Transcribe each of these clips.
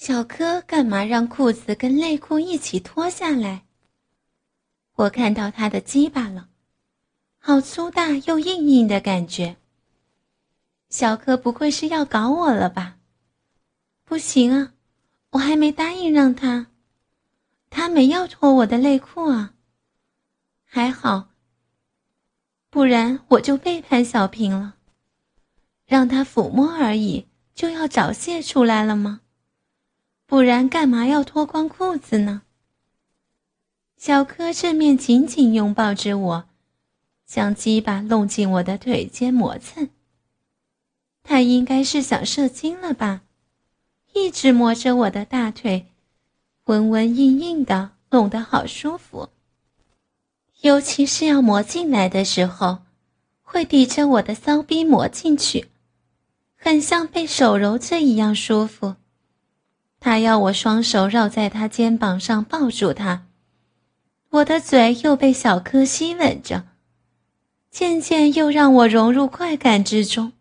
小柯干嘛让裤子跟内裤一起脱下来？我看到他的鸡巴了，好粗大又硬硬的感觉。小柯不会是要搞我了吧？不行啊，我还没答应让他，他没要脱我的内裤啊。还好，不然我就背叛小平了。让他抚摸而已，就要早泄出来了吗？不然干嘛要脱光裤子呢？小柯正面紧紧拥抱着我，将鸡巴弄进我的腿间磨蹭。他应该是想射精了吧？一直摸着我的大腿，温温硬硬的，弄得好舒服。尤其是要磨进来的时候，会抵着我的骚逼磨进去，很像被手揉着一样舒服。他要我双手绕在他肩膀上抱住他，我的嘴又被小柯吸吻着，渐渐又让我融入快感之中。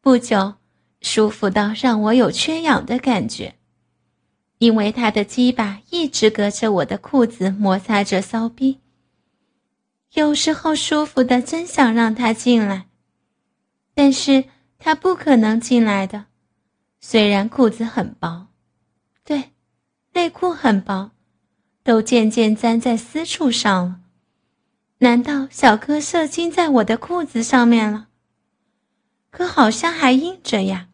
不久，舒服到让我有缺氧的感觉，因为他的鸡巴一直隔着我的裤子摩擦着骚逼。有时候舒服的真想让他进来，但是他不可能进来的，虽然裤子很薄。对，内裤很薄，都渐渐粘在私处上了。难道小柯射精在我的裤子上面了？可好像还硬着呀，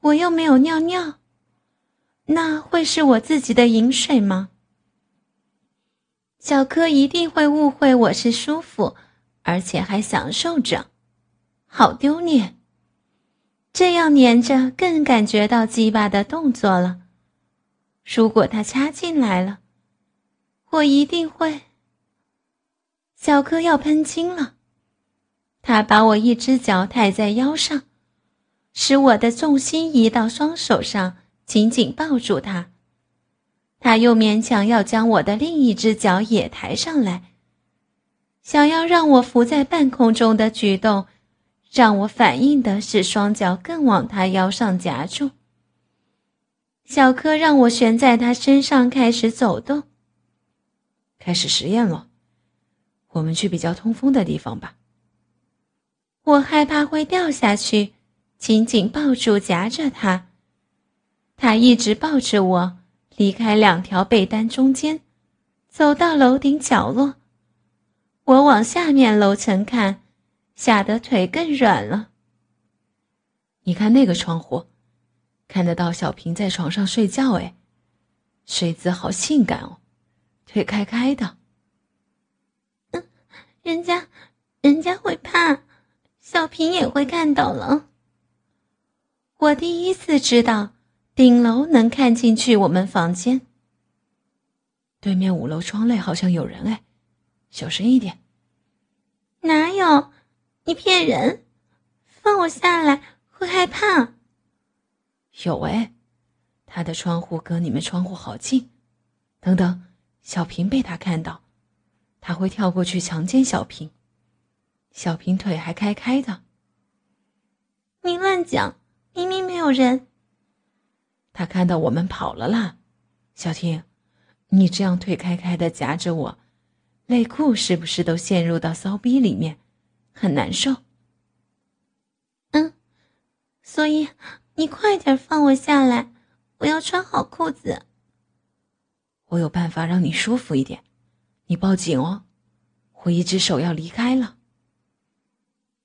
我又没有尿尿，那会是我自己的饮水吗？小柯一定会误会我是舒服，而且还享受着，好丢脸。这样粘着更感觉到鸡巴的动作了。如果他插进来了，我一定会。小柯要喷青了，他把我一只脚抬在腰上，使我的重心移到双手上，紧紧抱住他。他又勉强要将我的另一只脚也抬上来，想要让我浮在半空中的举动，让我反应的是双脚更往他腰上夹住。小柯让我悬在他身上，开始走动。开始实验了，我们去比较通风的地方吧。我害怕会掉下去，紧紧抱住夹着他。他一直抱着我，离开两条被单中间，走到楼顶角落。我往下面楼层看，吓得腿更软了。你看那个窗户。看得到小平在床上睡觉，哎，睡姿好性感哦，腿开开的。嗯，人家，人家会怕，小平也会看到了。我第一次知道顶楼能看进去我们房间。对面五楼窗内好像有人，哎，小声一点。哪有？你骗人！放我下来，会害怕。有哎，他的窗户隔你们窗户好近。等等，小平被他看到，他会跳过去强奸小平。小平腿还开开的。你乱讲，明明没有人。他看到我们跑了啦。小婷，你这样腿开开的夹着我，内裤是不是都陷入到骚逼里面，很难受？嗯，所以。你快点放我下来，我要穿好裤子。我有办法让你舒服一点，你抱紧哦，我一只手要离开了。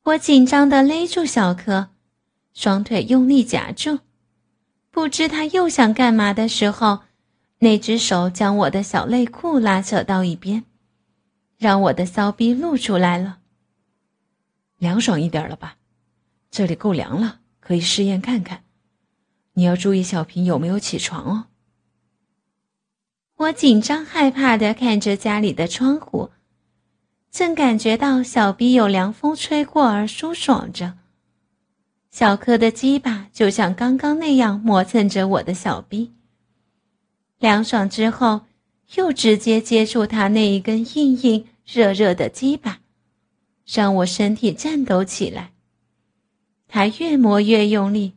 我紧张的勒住小柯，双腿用力夹住，不知他又想干嘛的时候，那只手将我的小内裤拉扯到一边，让我的骚逼露出来了。凉爽一点了吧？这里够凉了。可以试验看看，你要注意小平有没有起床哦。我紧张害怕的看着家里的窗户，正感觉到小臂有凉风吹过而舒爽着。小柯的鸡巴就像刚刚那样磨蹭着我的小臂，凉爽之后，又直接接触他那一根硬硬热热的鸡巴，让我身体颤抖起来。他越磨越用力，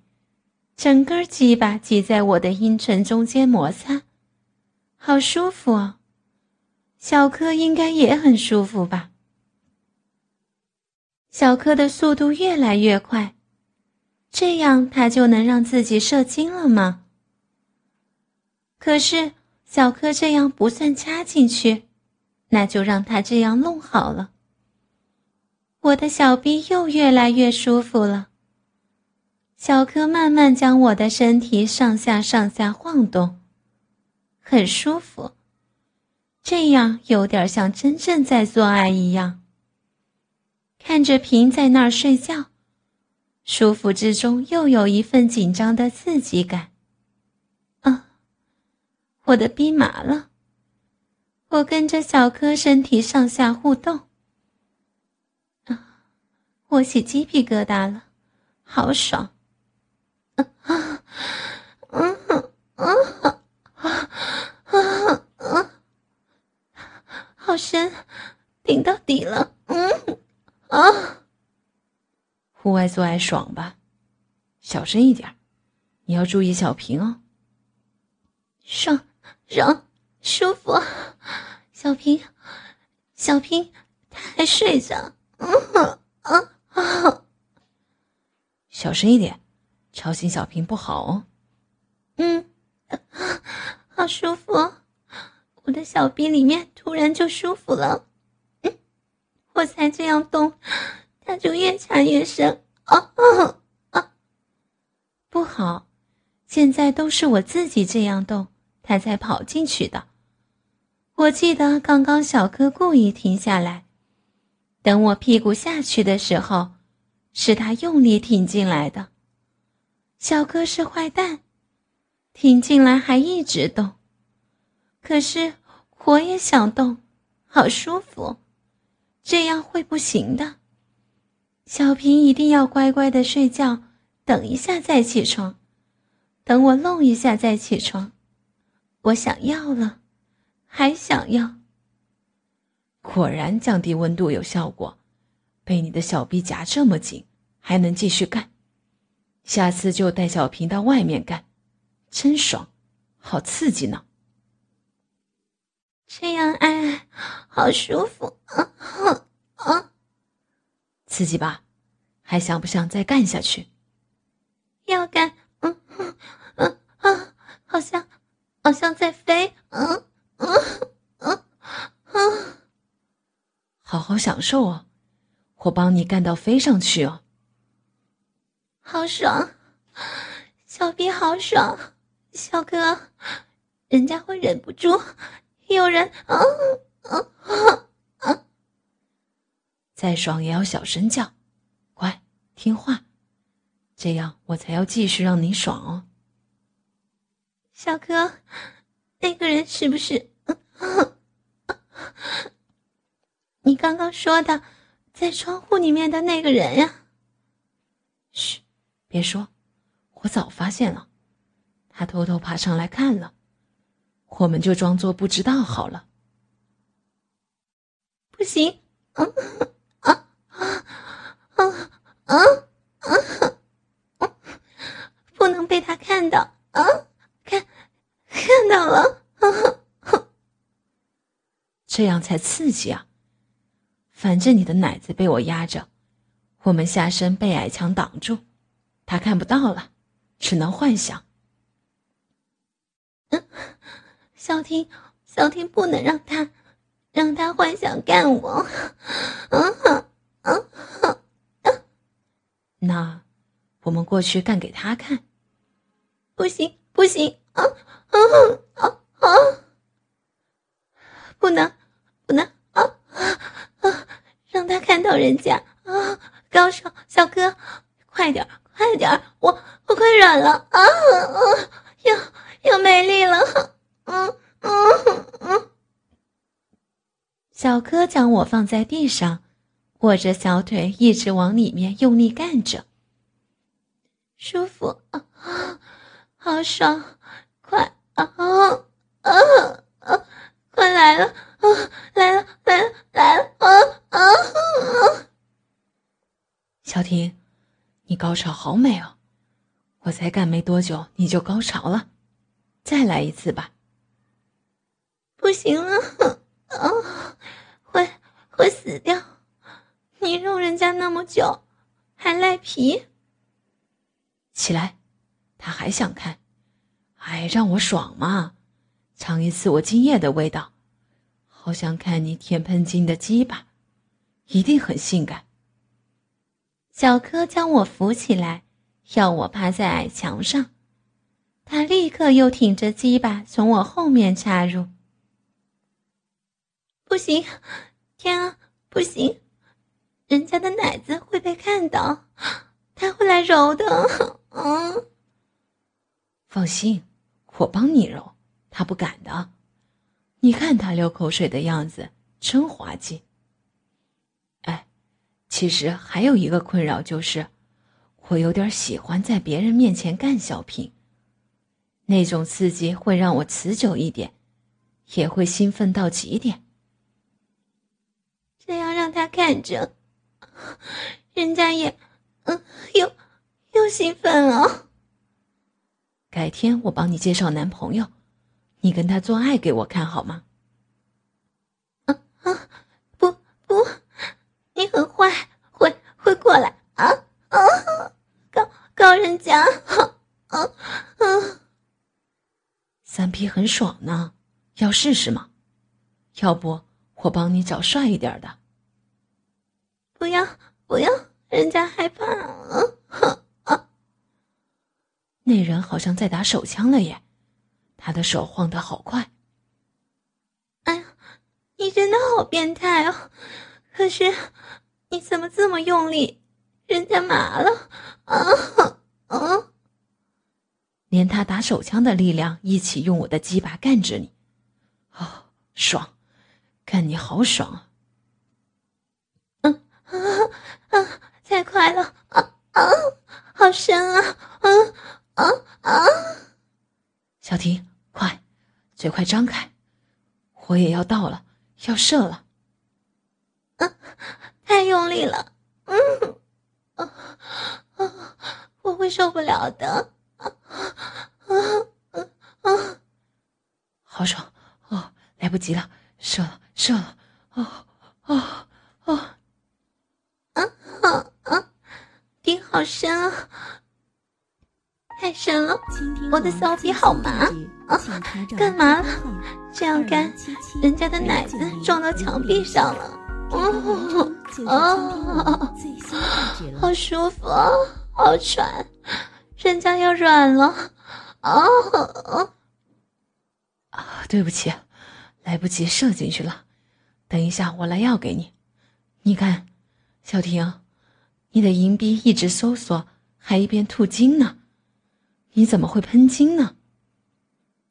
整根鸡巴挤在我的阴唇中间摩擦。好舒服哦，小柯应该也很舒服吧？小柯的速度越来越快，这样他就能让自己射精了吗？可是小柯这样不算插进去，那就让他这样弄好了。我的小臂又越来越舒服了，小柯慢慢将我的身体上下上下晃动。很舒服，这样有点像真正在做爱一样。看着平在那儿睡觉，舒服之中又有一份紧张的刺激感。啊，我的逼麻了，我跟着小柯身体上下互动。啊，我起鸡皮疙瘩了，好爽。啊啊，嗯嗯。啊啊啊！好深，顶到底了。嗯啊！户外做爱爽吧？小声一点，你要注意小平哦。爽爽舒服，小平，小平，他还睡着。嗯啊啊！小声一点，吵醒小平不好哦。嗯。好舒服，我的小臂里面突然就舒服了。我才这样动，他就越插越深。啊啊啊！不好，现在都是我自己这样动，他才跑进去的。我记得刚刚小柯故意停下来，等我屁股下去的时候，是他用力挺进来的。小哥是坏蛋。挺进来还一直动，可是我也想动，好舒服，这样会不行的。小平一定要乖乖的睡觉，等一下再起床，等我弄一下再起床。我想要了，还想要。果然降低温度有效果，被你的小臂夹这么紧，还能继续干。下次就带小平到外面干。真爽，好刺激呢！这样爱好舒服啊啊！刺激吧？还想不想再干下去？要干，嗯嗯啊，好像好像在飞，嗯嗯嗯嗯，好好享受哦，我帮你干到飞上去哦。好爽，小逼好爽。小哥，人家会忍不住。有人，啊啊啊啊！再爽也要小声叫，乖，听话，这样我才要继续让你爽哦。小哥，那个人是不是？你刚刚说的，在窗户里面的那个人呀？嘘，别说，我早发现了。他偷偷爬上来看了，我们就装作不知道好了。不行，啊啊啊啊啊啊！不能被他看到啊！看，看到了，这样才刺激啊！反正你的奶子被我压着，我们下身被矮墙挡住，他看不到了，只能幻想。小婷，小婷不能让他，让他幻想干我。那我们过去干给他看。不行，不行啊啊啊啊！不能，不能啊啊！让他看到人家啊！高手，小哥，快点，快点儿，我我快软了啊啊！又又没力了，嗯嗯嗯。小柯将我放在地上，握着小腿一直往里面用力干着，舒服啊，好爽，快啊啊啊！快来了啊！来了来了来了啊啊啊！小婷，你高潮好美哦！我才干没多久你就高潮了，再来一次吧。不行了，啊，会会死掉！你容人家那么久，还赖皮。起来，他还想看，哎，让我爽嘛！尝一次我精液的味道，好想看你舔喷金的鸡巴，一定很性感。小柯将我扶起来，要我趴在矮墙上。他立刻又挺着鸡巴从我后面插入。不行，天啊，不行！人家的奶子会被看到，他会来揉的。嗯，放心，我帮你揉，他不敢的。你看他流口水的样子，真滑稽。其实还有一个困扰就是，我有点喜欢在别人面前干小品。那种刺激会让我持久一点，也会兴奋到极点。这样让他看着，人家也，嗯，又又兴奋了。改天我帮你介绍男朋友，你跟他做爱给我看好吗？啊啊！你很坏，会会过来啊啊！告告人家，啊啊！三 P 很爽呢，要试试吗？要不我帮你找帅一点的。不要不要，人家害怕啊！啊！那人好像在打手枪了耶，他的手晃得好快。哎呀，你真的好变态哦！可是，你怎么这么用力？人家麻了啊啊！连他打手枪的力量一起用我的鸡巴干着你，哦，爽！干你好爽啊！嗯啊啊！太快了啊啊！好深啊啊啊啊！小婷，快，嘴快张开，我也要到了，要射了。啊，太用力了，嗯，啊啊，我会受不了的，啊啊啊！好爽哦，来不及了，射了，射了，啊啊啊！啊啊啊！顶好深啊，太深了，我的骚逼好麻啊！干嘛了？这样干，人家的奶子撞到墙壁上了。哦哦，好舒服，好喘，人家要软了，哦啊！对不起，来不及射进去了，等一下我来药给你。你看，小婷，你的银币一直搜索，还一边吐金呢，你怎么会喷金呢？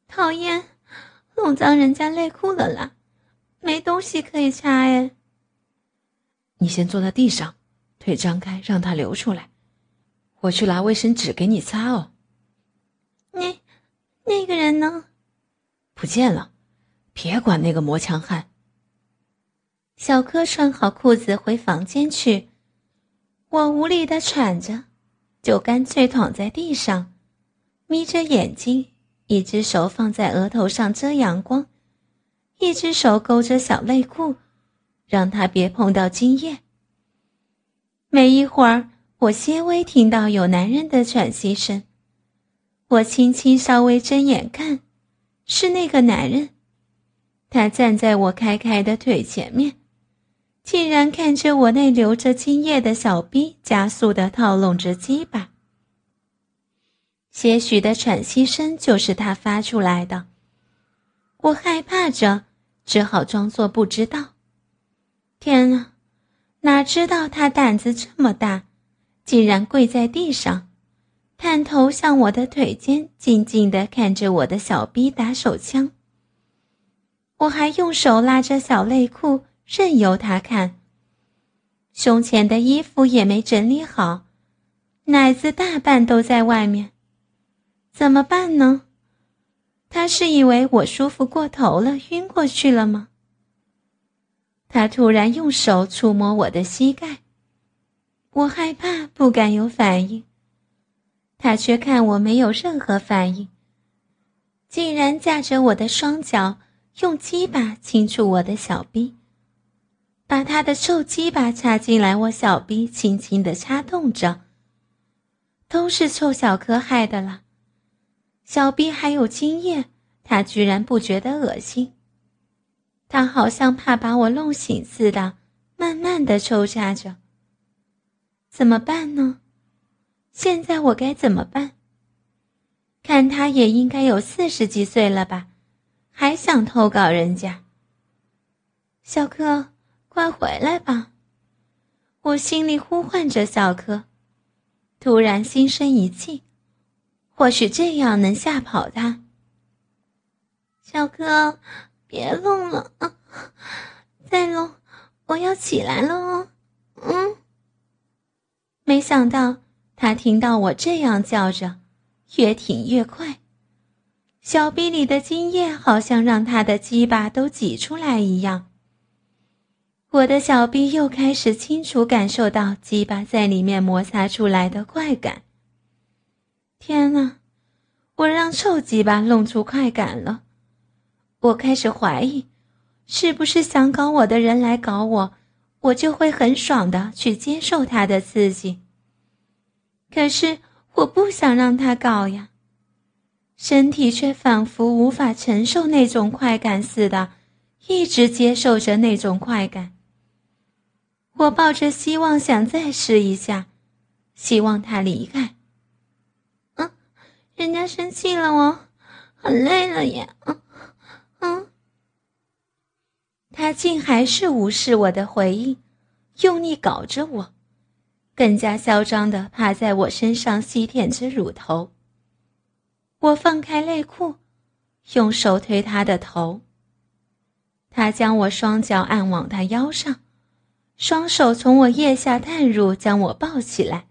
讨厌，弄脏人家内裤了啦，没东西可以擦哎。你先坐在地上，腿张开，让它流出来。我去拿卫生纸给你擦哦。那那个人呢？不见了。别管那个磨枪汉。小柯穿好裤子回房间去，我无力的喘着，就干脆躺在地上，眯着眼睛，一只手放在额头上遮阳光，一只手勾着小内裤。让他别碰到精液。没一会儿，我些微听到有男人的喘息声，我轻轻稍微睁眼看，是那个男人，他站在我开开的腿前面，竟然看着我那流着精液的小臂，加速的套拢着鸡巴。些许的喘息声就是他发出来的，我害怕着，只好装作不知道。天啊，哪知道他胆子这么大，竟然跪在地上探头向我的腿间，静静地看着我的小逼打手枪。我还用手拉着小内裤，任由他看。胸前的衣服也没整理好，奶子大半都在外面，怎么办呢？他是以为我舒服过头了，晕过去了吗？他突然用手触摸我的膝盖，我害怕，不敢有反应。他却看我没有任何反应，竟然架着我的双脚，用鸡巴轻触我的小臂，把他的臭鸡巴插进来我小臂，轻轻的插动着。都是臭小柯害的了。小臂还有精液，他居然不觉得恶心。他好像怕把我弄醒似的，慢慢的抽插着。怎么办呢？现在我该怎么办？看他也应该有四十几岁了吧，还想偷搞人家？小柯，快回来吧！我心里呼唤着小柯，突然心生一计。或许这样能吓跑他。小柯，别弄了啊！再弄，我要起来了哦。嗯。想到他听到我这样叫着，越挺越快，小臂里的精液好像让他的鸡巴都挤出来一样。我的小臂又开始清楚感受到鸡巴在里面摩擦出来的快感。天哪！我让臭鸡巴弄出快感了，我开始怀疑，是不是想搞我的人来搞我，我就会很爽的去接受他的刺激。可是我不想让他搞呀，身体却仿佛无法承受那种快感似的，一直接受着那种快感。我抱着希望想再试一下，希望他离开。嗯人家生气了，我很累了呀。嗯嗯，他竟还是无视我的回应，用力搞着我，更加嚣张的趴在我身上吸舔着乳头。我放开内裤，用手推他的头。他将我双脚按往他腰上，双手从我腋下探入，将我抱起来。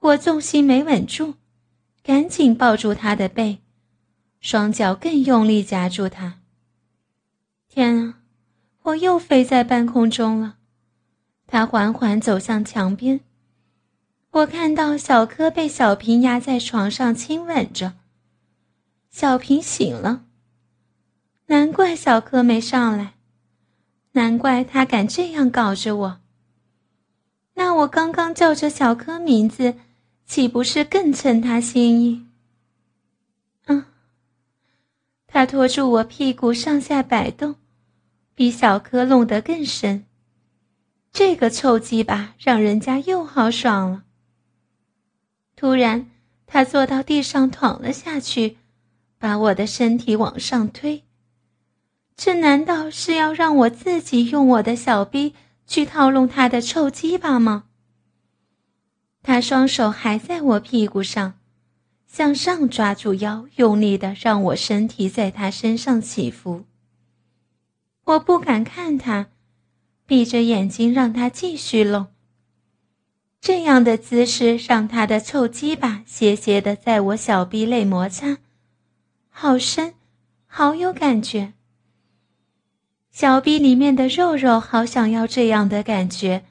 我重心没稳住。赶紧抱住他的背，双脚更用力夹住他。天啊，我又飞在半空中了。他缓缓走向墙边，我看到小柯被小平压在床上亲吻着。小平醒了，难怪小柯没上来，难怪他敢这样搞着我。那我刚刚叫着小柯名字。岂不是更称他心意？啊！他拖住我屁股上下摆动，比小柯弄得更深。这个臭鸡巴让人家又好爽了。突然，他坐到地上躺了下去，把我的身体往上推。这难道是要让我自己用我的小逼去套弄他的臭鸡巴吗？他双手还在我屁股上，向上抓住腰，用力的让我身体在他身上起伏。我不敢看他，闭着眼睛让他继续弄。这样的姿势让他的臭鸡巴斜斜的在我小臂内摩擦，好深，好有感觉。小臂里面的肉肉好想要这样的感觉，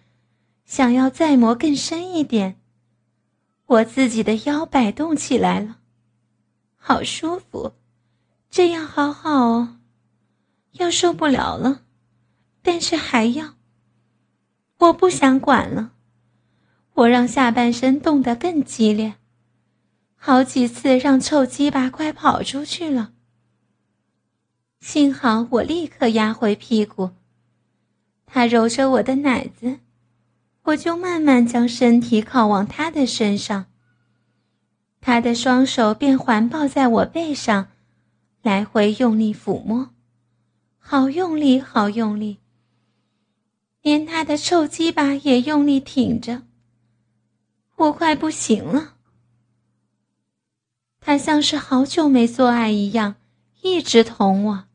想要再磨更深一点。我自己的腰摆动起来了，好舒服，这样好好哦。要受不了了，但是还要。我不想管了，我让下半身动得更激烈，好几次让臭鸡巴快跑出去了。幸好我立刻压回屁股，他揉着我的奶子。我就慢慢将身体靠往他的身上，他的双手便环抱在我背上，来回用力抚摸，好用力，好用力。连他的臭鸡巴也用力挺着。我快不行了，他像是好久没做爱一样，一直捅我，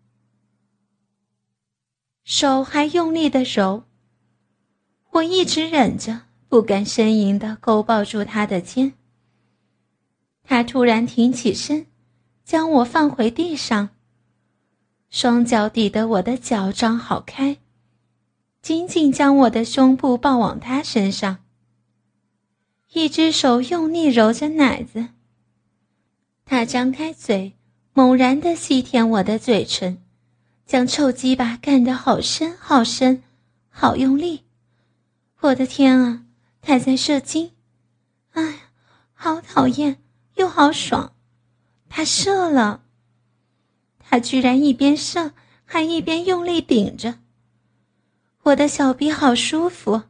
手还用力的揉。我一直忍着，不敢呻吟的勾抱住他的肩。他突然挺起身，将我放回地上，双脚抵得我的脚张好开，紧紧将我的胸部抱往他身上。一只手用力揉着奶子。他张开嘴，猛然的吸舔我的嘴唇，将臭鸡巴干得好深好深，好用力。我的天啊，他在射精！哎，好讨厌又好爽！他射了，他居然一边射还一边用力顶着。我的小臂好舒服，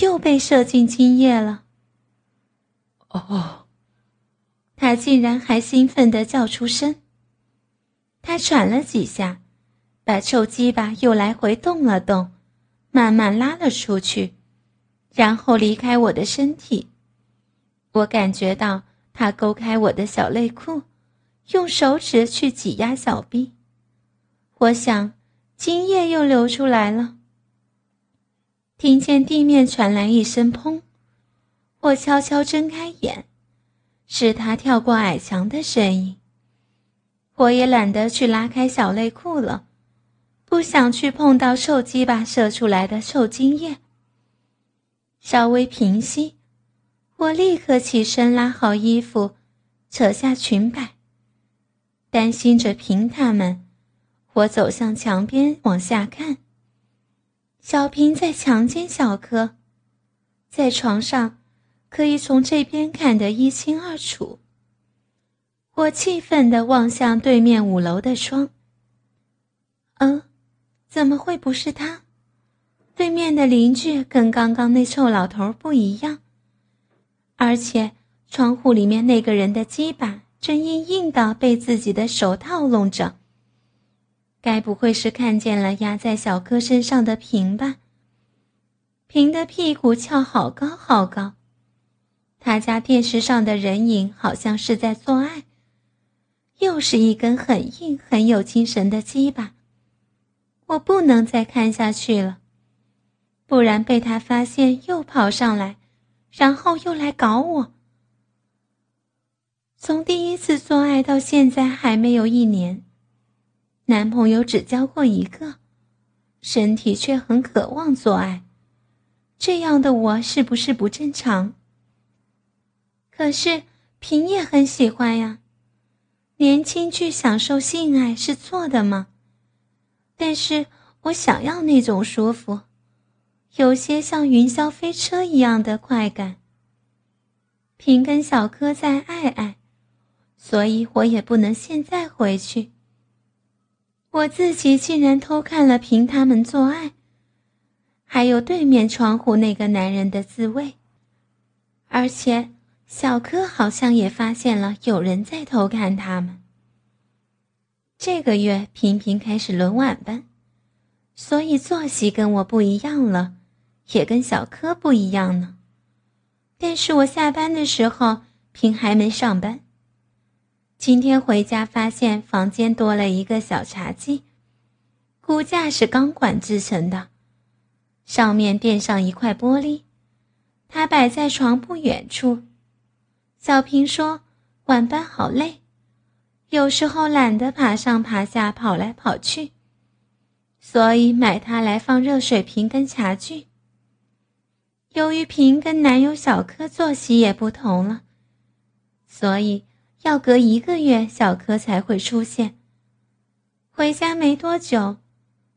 又被射进精液了。哦，他竟然还兴奋地叫出声。他喘了几下，把臭鸡巴又来回动了动。慢慢拉了出去，然后离开我的身体。我感觉到他勾开我的小内裤，用手指去挤压小臂。我想，精液又流出来了。听见地面传来一声“砰”，我悄悄睁开眼，是他跳过矮墙的声音。我也懒得去拉开小内裤了。不想去碰到受鸡巴射出来的受精液。稍微平息，我立刻起身拉好衣服，扯下裙摆。担心着平他们，我走向墙边往下看。小平在强奸小柯，在床上，可以从这边看得一清二楚。我气愤地望向对面五楼的窗。嗯。怎么会不是他？对面的邻居跟刚刚那臭老头不一样，而且窗户里面那个人的鸡巴正硬硬的被自己的手套弄着。该不会是看见了压在小哥身上的平吧？平的屁股翘好高好高，他家电视上的人影好像是在做爱，又是一根很硬很有精神的鸡巴。我不能再看下去了，不然被他发现又跑上来，然后又来搞我。从第一次做爱到现在还没有一年，男朋友只交过一个，身体却很渴望做爱，这样的我是不是不正常？可是平也很喜欢呀，年轻去享受性爱是错的吗？但是我想要那种舒服，有些像云霄飞车一样的快感。平跟小柯在爱爱，所以我也不能现在回去。我自己竟然偷看了平他们做爱，还有对面窗户那个男人的自慰，而且小柯好像也发现了有人在偷看他们。这个月平平开始轮晚班，所以作息跟我不一样了，也跟小柯不一样呢。但是我下班的时候，平还没上班。今天回家发现房间多了一个小茶几，骨架是钢管制成的，上面垫上一块玻璃。它摆在床不远处。小平说：“晚班好累。”有时候懒得爬上爬下、跑来跑去，所以买它来放热水瓶跟茶具。由于瓶跟男友小柯作息也不同了，所以要隔一个月小柯才会出现。回家没多久，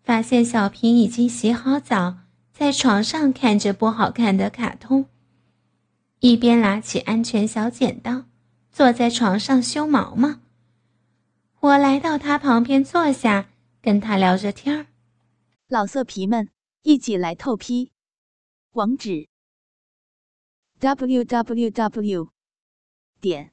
发现小平已经洗好澡，在床上看着不好看的卡通，一边拿起安全小剪刀，坐在床上修毛毛。我来到他旁边坐下，跟他聊着天儿。老色皮们，一起来透批！网址：w w w 点